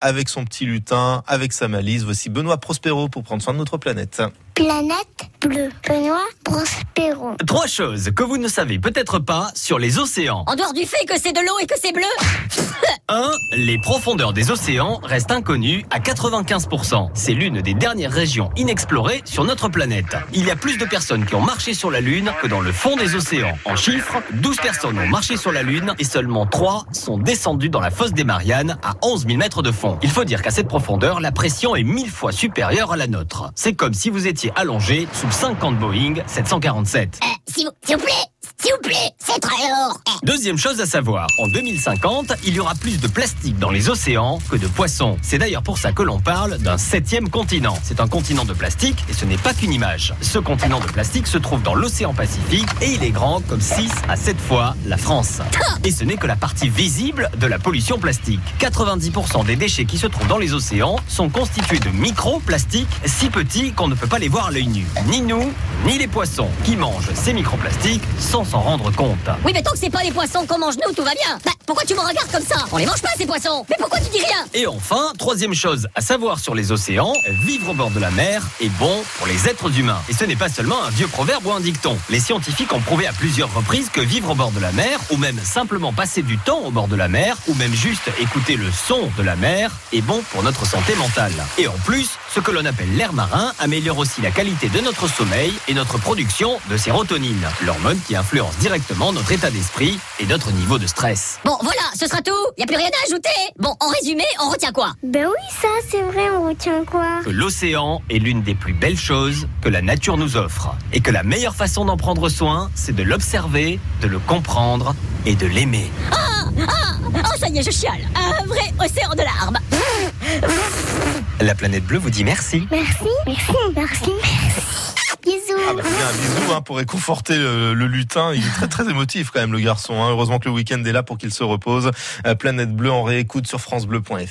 avec son petit lutin, avec sa malise. Voici Benoît Prospero pour prendre soin de notre planète. Planète bleue. Benoît Prospero. Trois choses que vous ne savez peut-être pas sur les océans. En dehors du fait que c'est de l'eau et que c'est bleu 1. Les profondeurs des océans restent inconnues à 95%. C'est l'une des dernières régions inexplorées sur notre planète. Il y a plus de personnes qui ont marché sur la Lune que dans le fond des océans. En chiffres, 12 personnes ont marché sur la Lune et seulement 3 sont descendues dans la fosse des Mariannes à 11 000 mètres de fond. Il faut dire qu'à cette profondeur, la pression est mille fois supérieure à la nôtre. C'est comme si vous étiez allongé sous 50 Boeing 747. Euh, S'il vous, plaît S'il vous plaît C'est très lourd Deuxième chose à savoir, en 2050, il y aura plus de plastique dans les océans que de poissons. C'est d'ailleurs pour ça que l'on parle d'un septième continent. C'est un continent de plastique et ce n'est pas qu'une image. Ce continent de plastique se trouve dans l'océan Pacifique et il est grand comme 6 à 7 fois la France. Et ce n'est que la partie visible de la pollution plastique. 90% des déchets qui se trouvent dans les océans sont constitués de microplastiques si petits qu'on ne peut pas les voir à l'œil nu. Ni nous, ni les poissons qui mangent ces microplastiques sans s'en rendre compte. Oui, mais tant que c'est pas les poissons qu'on mange nous, tout va bien Bah, pourquoi tu me regardes comme ça? On les mange pas, ces poissons Mais pourquoi tu dis rien? Et enfin, troisième chose à savoir sur les océans, vivre au bord de la mer est bon pour les êtres humains. Et ce n'est pas seulement un vieux proverbe ou un dicton. Les scientifiques ont prouvé à plusieurs reprises que vivre au bord de la mer, ou même simplement passer du temps au bord de la mer, ou même juste écouter le son de la mer, est bon pour notre santé mentale. Et en plus, ce que l'on appelle l'air marin améliore aussi la qualité de notre sommeil et notre production de sérotonine, l'hormone qui influence directement notre état d'esprit et notre niveau de stress. Bon, voilà, ce sera tout Y a plus rien à ajouter Bon, en résumé, on retient quoi? Ben oui, ça, c'est vrai, on retient quoi? Que l'océan est l'une des plus belles choses que la nature nous offre. Et que la meilleure façon d'en prendre soin, c'est de l'observer, de le comprendre et de l'aimer. Oh, ça y est, je chiale Un vrai océan de larmes La planète bleue vous dit merci. Merci, merci, merci, merci. Bisous. Ah bah, un bisou hein, pour réconforter le, le lutin. Il est très très émotif quand même le garçon. hein. Heureusement que le week-end est là pour qu'il se repose. Euh, Planète bleue en réécoute sur francebleu.fr.